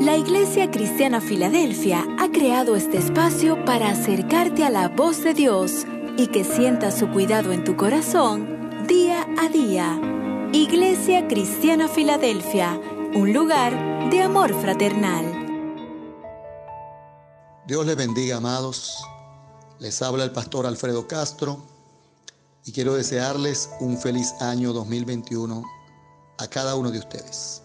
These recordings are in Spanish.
La Iglesia Cristiana Filadelfia ha creado este espacio para acercarte a la voz de Dios y que sientas su cuidado en tu corazón día a día. Iglesia Cristiana Filadelfia, un lugar de amor fraternal. Dios les bendiga, amados. Les habla el pastor Alfredo Castro y quiero desearles un feliz año 2021 a cada uno de ustedes.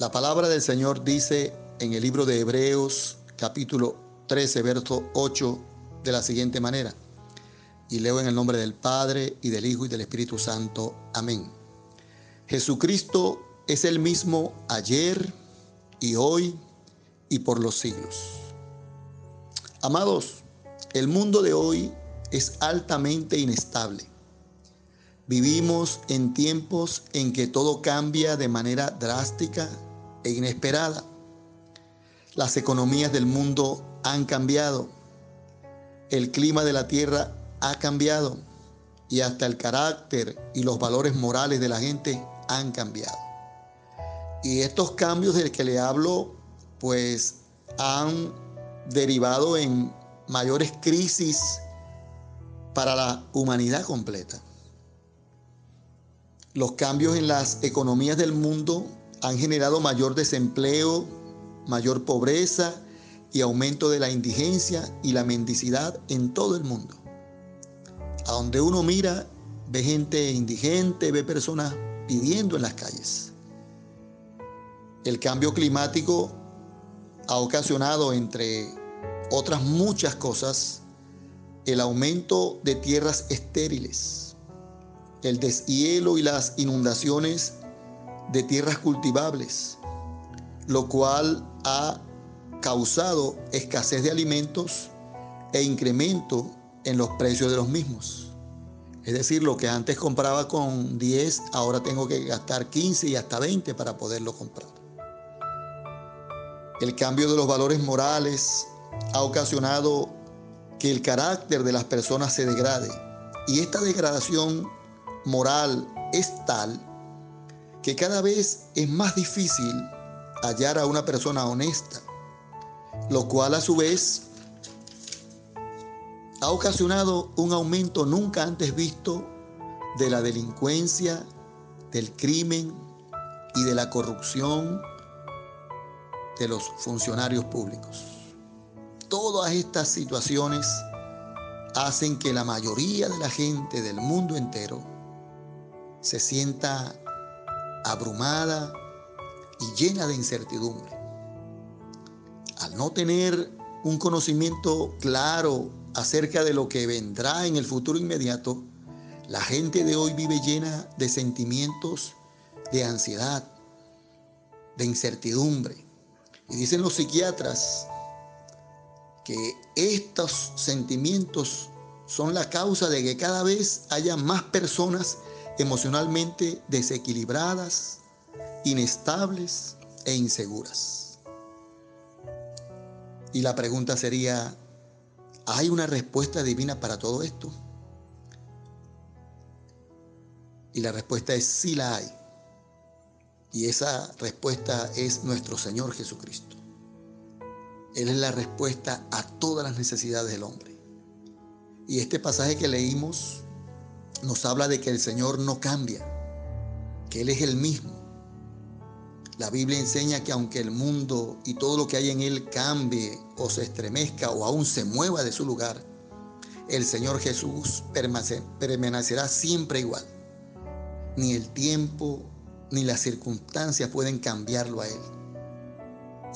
La palabra del Señor dice en el libro de Hebreos capítulo 13, verso 8 de la siguiente manera. Y leo en el nombre del Padre y del Hijo y del Espíritu Santo. Amén. Jesucristo es el mismo ayer y hoy y por los siglos. Amados, el mundo de hoy es altamente inestable. Vivimos en tiempos en que todo cambia de manera drástica e inesperada. Las economías del mundo han cambiado. El clima de la tierra ha cambiado. Y hasta el carácter y los valores morales de la gente han cambiado. Y estos cambios del que le hablo, pues han derivado en mayores crisis para la humanidad completa. Los cambios en las economías del mundo han generado mayor desempleo, mayor pobreza y aumento de la indigencia y la mendicidad en todo el mundo. A donde uno mira, ve gente indigente, ve personas pidiendo en las calles. El cambio climático ha ocasionado, entre otras muchas cosas, el aumento de tierras estériles, el deshielo y las inundaciones de tierras cultivables, lo cual ha causado escasez de alimentos e incremento en los precios de los mismos. Es decir, lo que antes compraba con 10, ahora tengo que gastar 15 y hasta 20 para poderlo comprar. El cambio de los valores morales ha ocasionado que el carácter de las personas se degrade. Y esta degradación moral es tal que cada vez es más difícil hallar a una persona honesta, lo cual a su vez ha ocasionado un aumento nunca antes visto de la delincuencia, del crimen y de la corrupción de los funcionarios públicos. Todas estas situaciones hacen que la mayoría de la gente del mundo entero se sienta abrumada y llena de incertidumbre. Al no tener un conocimiento claro acerca de lo que vendrá en el futuro inmediato, la gente de hoy vive llena de sentimientos de ansiedad, de incertidumbre. Y dicen los psiquiatras que estos sentimientos son la causa de que cada vez haya más personas emocionalmente desequilibradas, inestables e inseguras. Y la pregunta sería, ¿hay una respuesta divina para todo esto? Y la respuesta es sí la hay. Y esa respuesta es nuestro Señor Jesucristo. Él es la respuesta a todas las necesidades del hombre. Y este pasaje que leímos nos habla de que el Señor no cambia, que Él es el mismo. La Biblia enseña que aunque el mundo y todo lo que hay en él cambie o se estremezca o aún se mueva de su lugar, el Señor Jesús permanecerá siempre igual. Ni el tiempo ni las circunstancias pueden cambiarlo a Él.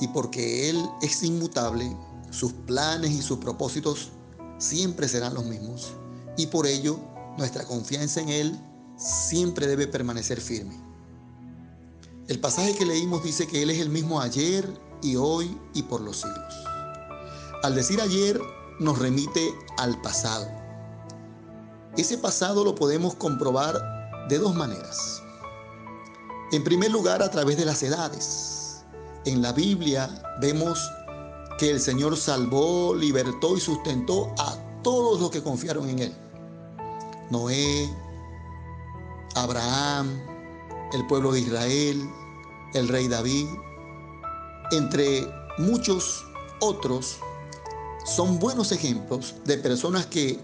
Y porque Él es inmutable, sus planes y sus propósitos siempre serán los mismos. Y por ello nuestra confianza en Él siempre debe permanecer firme. El pasaje que leímos dice que Él es el mismo ayer y hoy y por los siglos. Al decir ayer nos remite al pasado. Ese pasado lo podemos comprobar de dos maneras. En primer lugar, a través de las edades. En la Biblia vemos que el Señor salvó, libertó y sustentó a todos los que confiaron en Él. Noé, Abraham, el pueblo de Israel, el rey David, entre muchos otros, son buenos ejemplos de personas que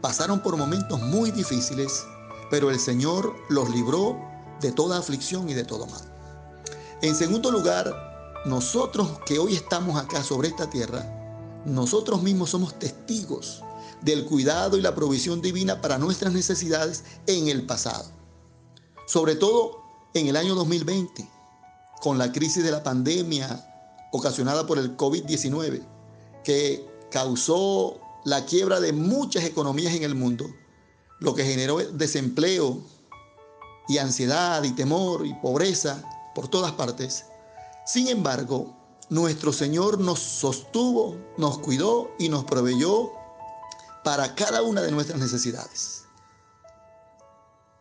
pasaron por momentos muy difíciles, pero el Señor los libró de toda aflicción y de todo mal. En segundo lugar, nosotros que hoy estamos acá sobre esta tierra, nosotros mismos somos testigos del cuidado y la provisión divina para nuestras necesidades en el pasado. Sobre todo en el año 2020, con la crisis de la pandemia ocasionada por el COVID-19, que causó la quiebra de muchas economías en el mundo, lo que generó desempleo y ansiedad y temor y pobreza por todas partes. Sin embargo, nuestro Señor nos sostuvo, nos cuidó y nos proveyó para cada una de nuestras necesidades.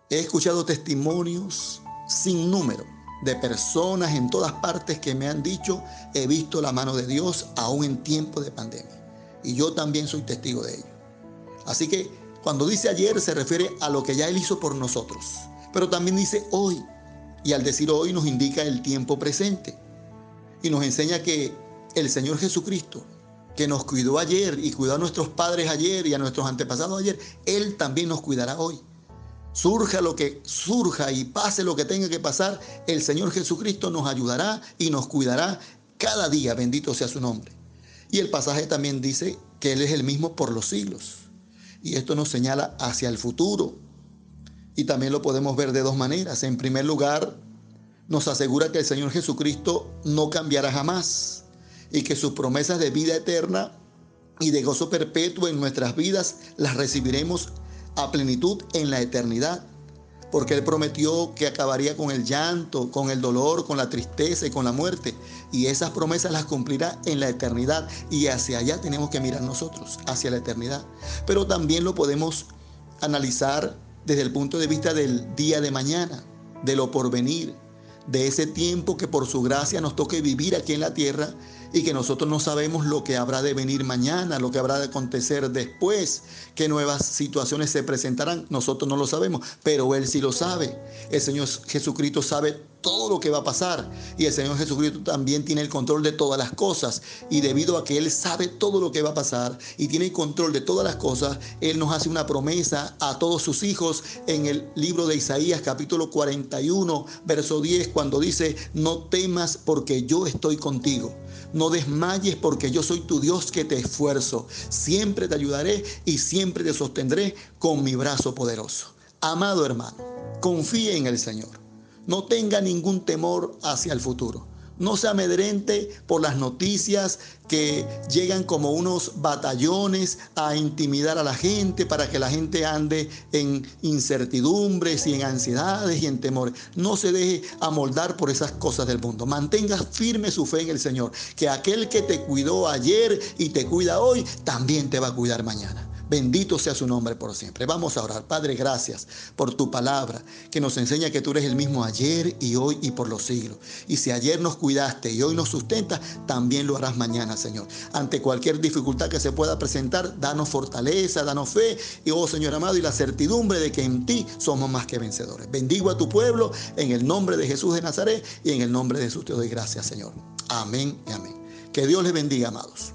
He escuchado testimonios sin número de personas en todas partes que me han dicho, he visto la mano de Dios aún en tiempo de pandemia. Y yo también soy testigo de ello. Así que cuando dice ayer se refiere a lo que ya Él hizo por nosotros. Pero también dice hoy. Y al decir hoy nos indica el tiempo presente. Y nos enseña que el Señor Jesucristo, que nos cuidó ayer y cuidó a nuestros padres ayer y a nuestros antepasados ayer, Él también nos cuidará hoy. Surja lo que surja y pase lo que tenga que pasar, el Señor Jesucristo nos ayudará y nos cuidará cada día, bendito sea su nombre. Y el pasaje también dice que Él es el mismo por los siglos. Y esto nos señala hacia el futuro. Y también lo podemos ver de dos maneras. En primer lugar, nos asegura que el Señor Jesucristo no cambiará jamás y que sus promesas de vida eterna y de gozo perpetuo en nuestras vidas las recibiremos a plenitud en la eternidad. Porque Él prometió que acabaría con el llanto, con el dolor, con la tristeza y con la muerte. Y esas promesas las cumplirá en la eternidad. Y hacia allá tenemos que mirar nosotros, hacia la eternidad. Pero también lo podemos analizar desde el punto de vista del día de mañana, de lo porvenir, de ese tiempo que por su gracia nos toque vivir aquí en la tierra y que nosotros no sabemos lo que habrá de venir mañana, lo que habrá de acontecer después, qué nuevas situaciones se presentarán. Nosotros no lo sabemos, pero Él sí lo sabe. El Señor Jesucristo sabe todo lo que va a pasar y el Señor Jesucristo también tiene el control de todas las cosas y debido a que Él sabe todo lo que va a pasar y tiene el control de todas las cosas, Él nos hace una promesa a todos sus hijos en el libro de Isaías capítulo 41, verso 10, cuando dice, no temas porque yo estoy contigo. No desmayes porque yo soy tu Dios que te esfuerzo. Siempre te ayudaré y siempre te sostendré con mi brazo poderoso. Amado hermano, confíe en el Señor. No tenga ningún temor hacia el futuro. No se amedrente por las noticias que llegan como unos batallones a intimidar a la gente para que la gente ande en incertidumbres y en ansiedades y en temor. No se deje amoldar por esas cosas del mundo. Mantenga firme su fe en el Señor, que aquel que te cuidó ayer y te cuida hoy, también te va a cuidar mañana. Bendito sea su nombre por siempre. Vamos a orar. Padre, gracias por tu palabra que nos enseña que tú eres el mismo ayer y hoy y por los siglos. Y si ayer nos cuidaste y hoy nos sustentas, también lo harás mañana, Señor. Ante cualquier dificultad que se pueda presentar, danos fortaleza, danos fe y, oh Señor amado, y la certidumbre de que en ti somos más que vencedores. Bendigo a tu pueblo en el nombre de Jesús de Nazaret y en el nombre de Jesús te doy gracias, Señor. Amén y amén. Que Dios les bendiga, amados.